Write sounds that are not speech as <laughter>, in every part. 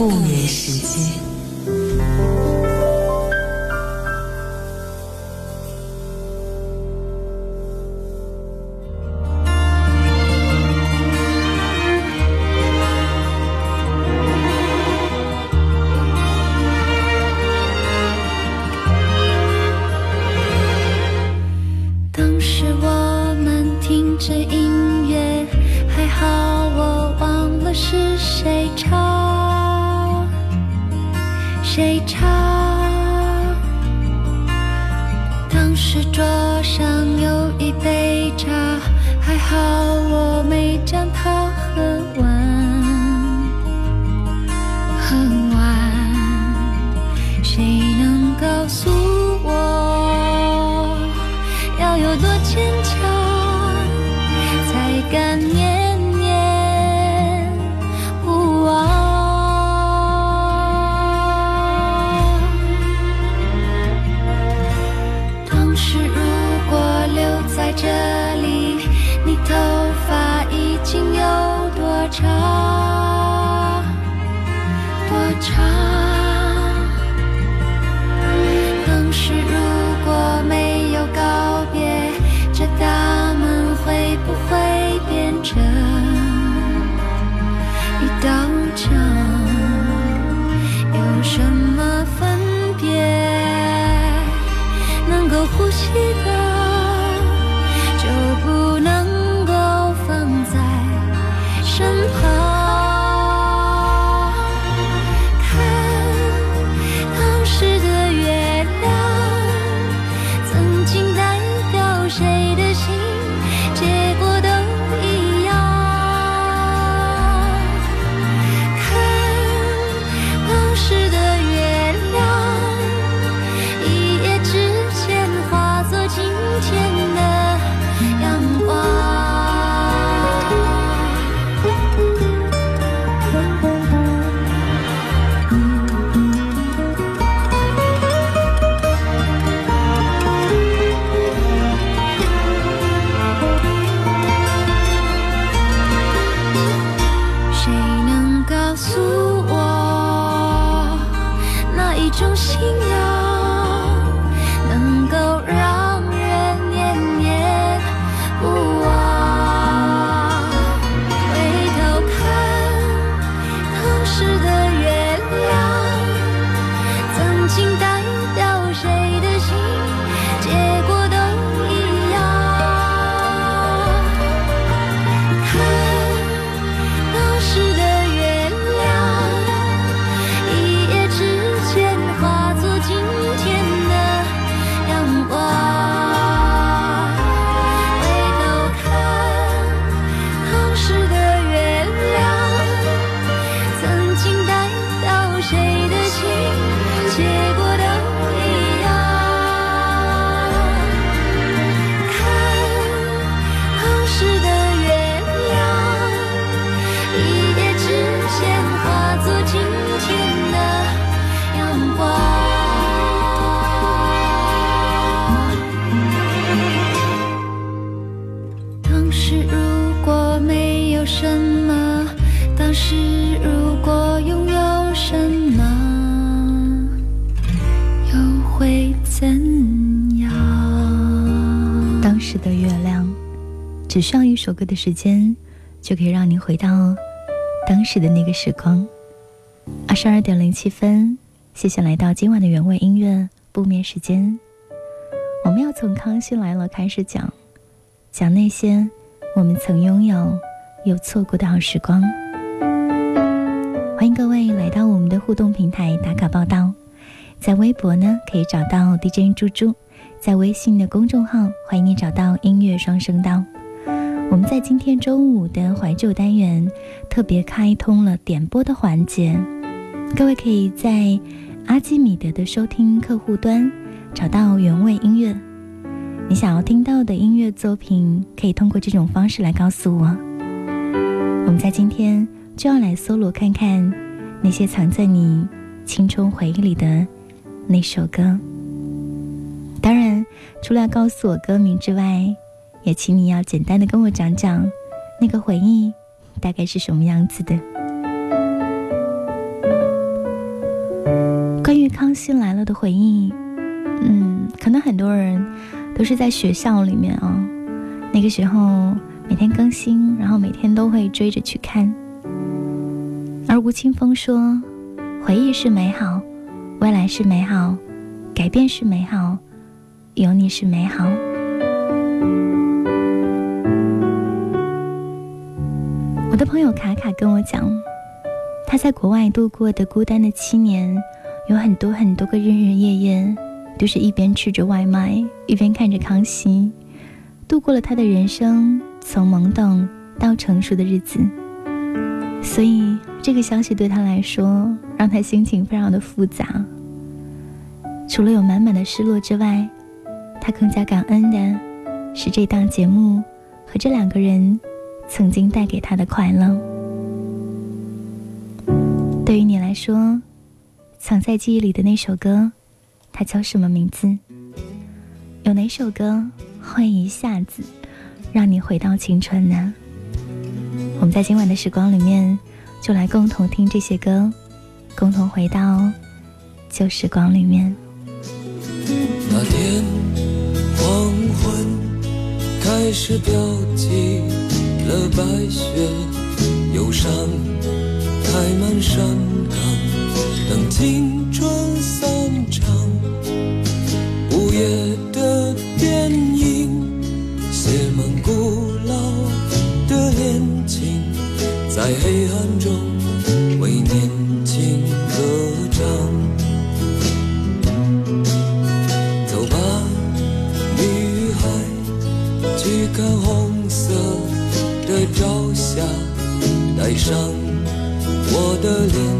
不眠时间。我呼吸的就不能够放在身旁。中心首歌的时间，就可以让您回到当时的那个时光。二十二点零七分，谢谢来到今晚的原味音乐不眠时间。我们要从《康熙来了》开始讲，讲那些我们曾拥有又错过的好时光。欢迎各位来到我们的互动平台打卡报道，在微博呢可以找到 DJ 猪猪。在微信的公众号，欢迎你找到音乐双声道。我们在今天中午的怀旧单元特别开通了点播的环节，各位可以在阿基米德的收听客户端找到原味音乐。你想要听到的音乐作品，可以通过这种方式来告诉我。我们在今天就要来搜罗看看那些藏在你青春回忆里的那首歌。当然，除了要告诉我歌名之外，也请你要简单的跟我讲讲，那个回忆大概是什么样子的。关于康熙来了》的回忆，嗯，可能很多人都是在学校里面啊，那个时候每天更新，然后每天都会追着去看。而吴青峰说：“回忆是美好，未来是美好，改变是美好，有你是美好。”的朋友卡卡跟我讲，他在国外度过的孤单的七年，有很多很多个日日夜夜，都是一边吃着外卖，一边看着康熙，度过了他的人生从懵懂到成熟的日子。所以这个消息对他来说，让他心情非常的复杂。除了有满满的失落之外，他更加感恩的是这档节目和这两个人。曾经带给他的快乐，对于你来说，藏在记忆里的那首歌，它叫什么名字？有哪首歌会一下子让你回到青春呢？我们在今晚的时光里面，就来共同听这些歌，共同回到旧时光里面。那天黄昏开始标记。了白雪，忧伤开满山岗，等青春散场。午夜的电影，写满古老的恋情，在黑带上我的脸。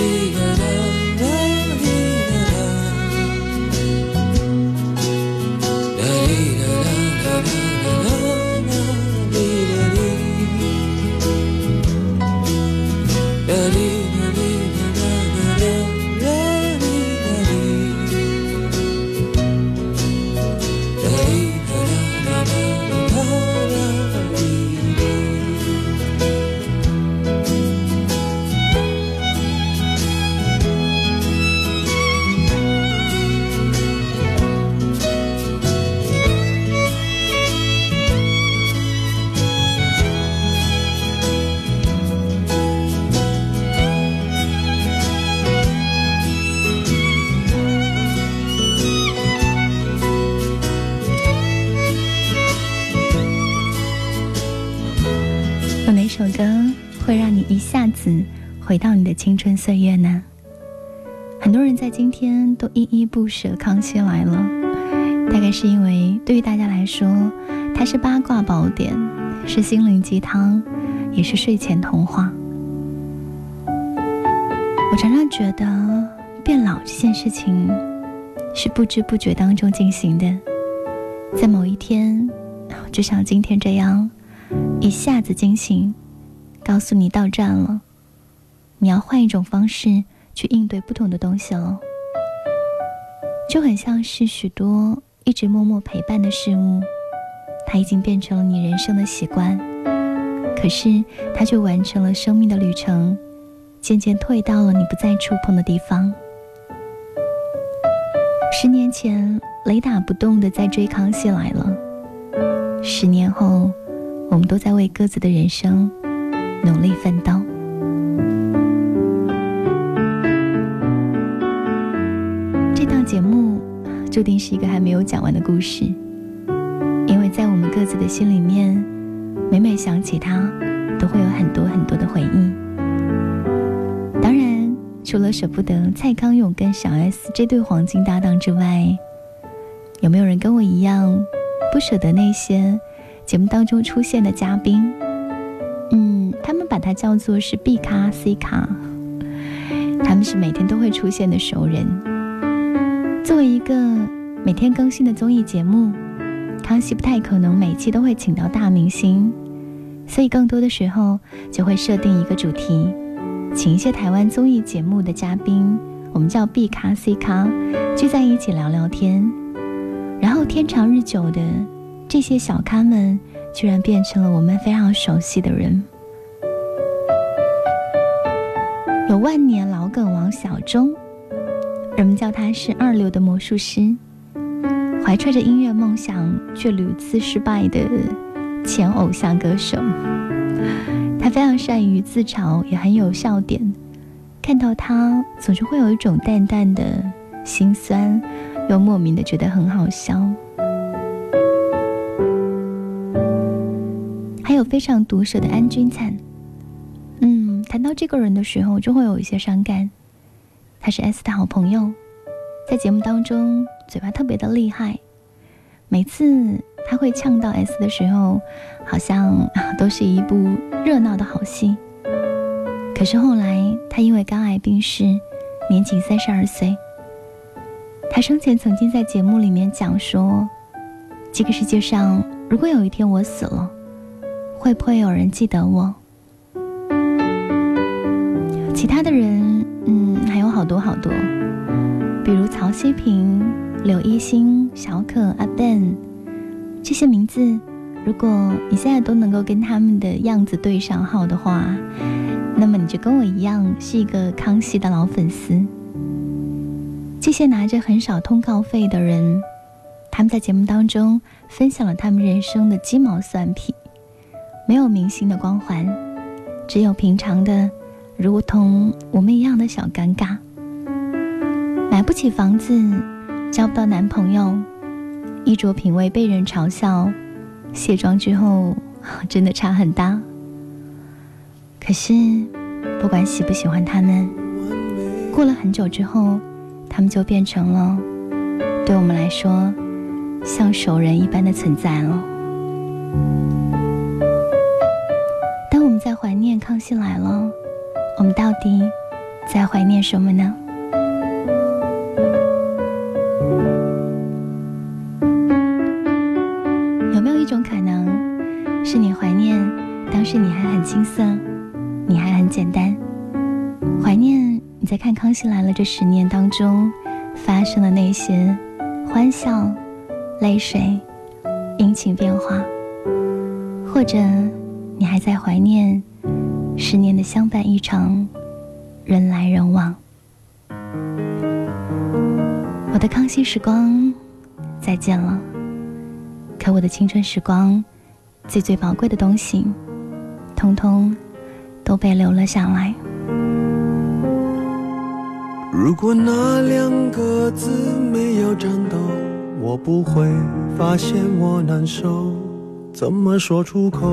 see. 一下子回到你的青春岁月呢？很多人在今天都依依不舍《康熙来了》，大概是因为对于大家来说，它是八卦宝典，是心灵鸡汤，也是睡前童话。我常常觉得，变老这件事情是不知不觉当中进行的，在某一天，就像今天这样，一下子惊醒。告诉你到站了，你要换一种方式去应对不同的东西了。就很像是许多一直默默陪伴的事物，它已经变成了你人生的习惯，可是它却完成了生命的旅程，渐渐退到了你不再触碰的地方。十年前，雷打不动的在追《康熙来了》，十年后，我们都在为各自的人生努力奋斗。这档节目注定是一个还没有讲完的故事，因为在我们各自的心里面，每每想起他，都会有很多很多的回忆。当然，除了舍不得蔡康永跟小 S 这对黄金搭档之外，有没有人跟我一样不舍得那些节目当中出现的嘉宾？把它叫做是 B 咖 C 咖，他们是每天都会出现的熟人。作为一个每天更新的综艺节目，康熙不太可能每期都会请到大明星，所以更多的时候就会设定一个主题，请一些台湾综艺节目的嘉宾，我们叫 B 咖 C 咖，聚在一起聊聊天。然后天长日久的，这些小咖们居然变成了我们非常熟悉的人，有万年老梗王小钟。人们叫他是二流的魔术师，怀揣着音乐梦想却屡次失败的前偶像歌手。他非常善于自嘲，也很有笑点。看到他，总是会有一种淡淡的心酸，又莫名的觉得很好笑。还有非常毒舌的安钧璨。谈到这个人的时候，就会有一些伤感。他是 S 的好朋友，在节目当中嘴巴特别的厉害，每次他会呛到 S 的时候，好像 <laughs> 都是一部热闹的好戏。可是后来他因为肝癌病逝，年仅三十二岁。他生前曾经在节目里面讲说：“这个世界上如果有一天我死了，会不会有人记得我？”其他的人。嗯还有好多好多，比如曹希平、刘一星、小可、阿 Ben 这些名字，如果你现在都能够跟他们的样子对上号的话，那么你就跟我一样是一个康熙的老粉丝。这些拿着很少通告费的人，他们在节目当中分享了他们人生的鸡毛蒜皮，没有明星的光环，只有平常的。如同我们一样的小尴尬，买不起房子，交不到男朋友，衣着品味被人嘲笑，卸妆之后 <laughs> 真的差很大。可是，不管喜不喜欢他们，过了很久之后，他们就变成了对我们来说像熟人一般的存在了。当我们在怀念《康熙来了》。我们到底在怀念什么呢？有没有一种可能，是你怀念当时你还很青涩，你还很简单，怀念你在看《康熙来了》这十年当中发生的那些欢笑、泪水、阴晴变化，或者你还在怀念？十年的相伴一场，人来人往。我的康熙时光，再见了。可我的青春时光，最最宝贵的东西，通通都被留了下来。如果那两个字没有颤抖，我不会发现我难受，怎么说出口？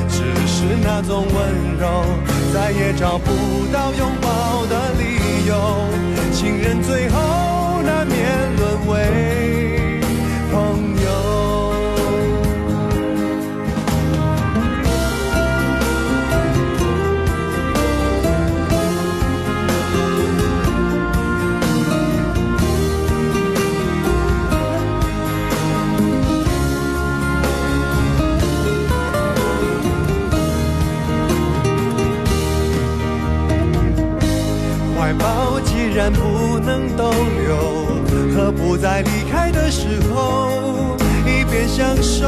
只是那种温柔再也找不到拥抱的理由。情人最后难免沦为然不能逗留，何不在离开的时候，一边享受，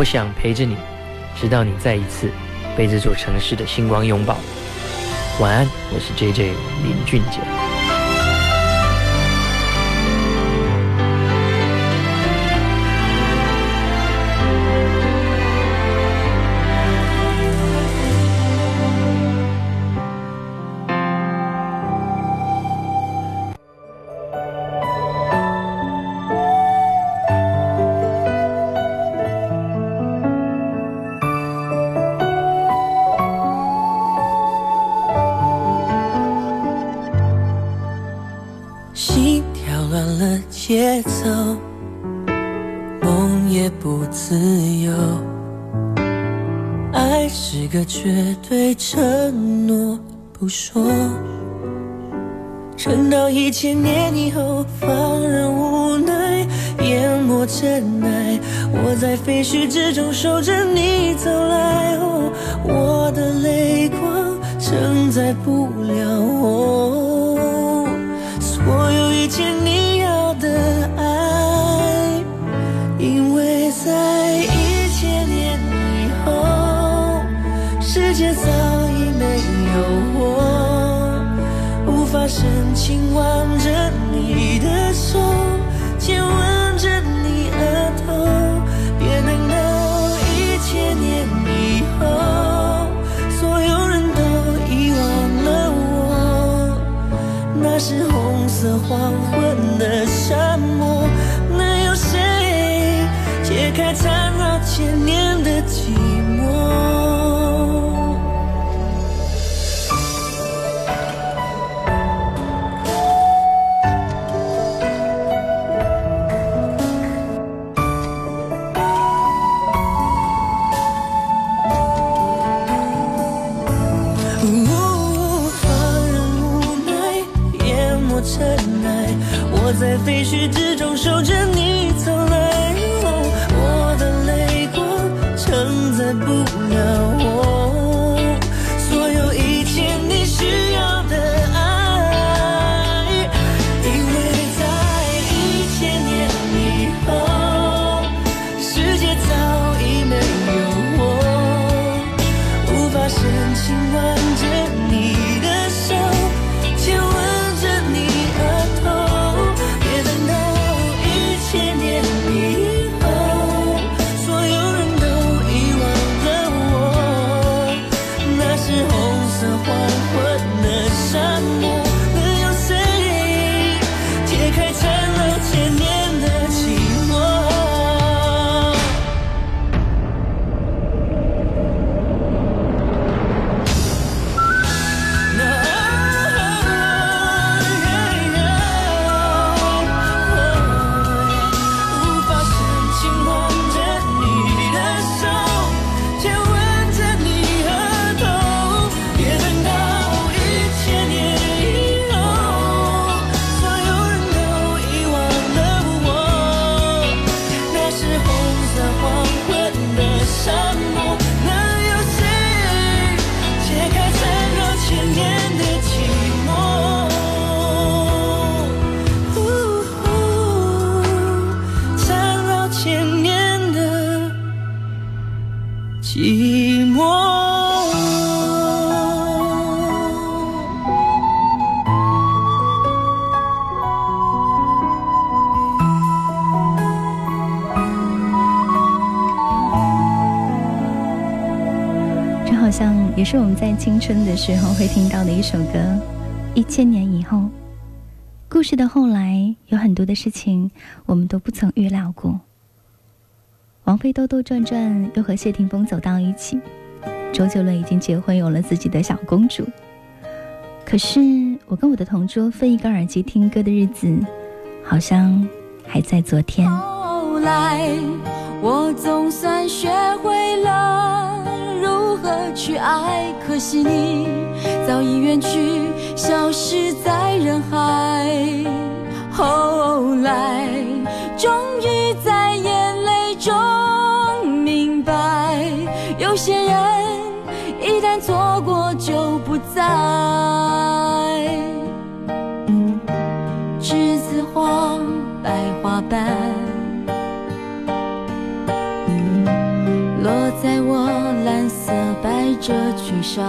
我想陪着你，直到你再一次被这座城市的星光拥抱。晚安，我是 J J 林俊杰。不说。撑到一千年以后，放任无奈，淹没尘埃。我在废墟之中守着你走来，哦，我的泪光承载不了我。所有一千年在废墟之中守着寂寞。这好像也是我们在青春的时候会听到的一首歌，《一千年以后》。故事的后来有很多的事情我们都不曾预料过。王菲兜兜转转又和谢霆锋走到一起，周杰伦已经结婚有了自己的小公主。可是我跟我的同桌分一个耳机听歌的日子，好像还在昨天。后来我总算学会了如。何去爱？可惜你早已远去，消失在人海。在。栀子花，白花瓣。落在我蓝色百褶裙上，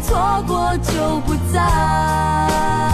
错过就不再。